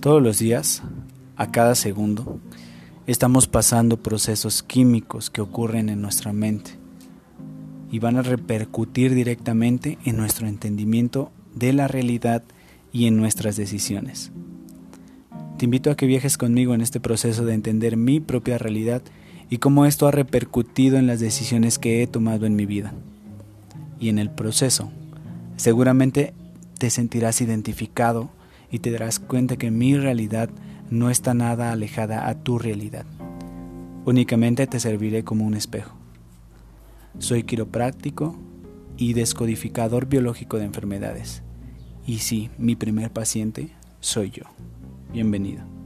Todos los días, a cada segundo, estamos pasando procesos químicos que ocurren en nuestra mente y van a repercutir directamente en nuestro entendimiento de la realidad y en nuestras decisiones. Te invito a que viajes conmigo en este proceso de entender mi propia realidad y cómo esto ha repercutido en las decisiones que he tomado en mi vida. Y en el proceso, seguramente te sentirás identificado y te darás cuenta que mi realidad no está nada alejada a tu realidad. Únicamente te serviré como un espejo. Soy quiropráctico y descodificador biológico de enfermedades. Y sí, mi primer paciente soy yo. Bienvenido.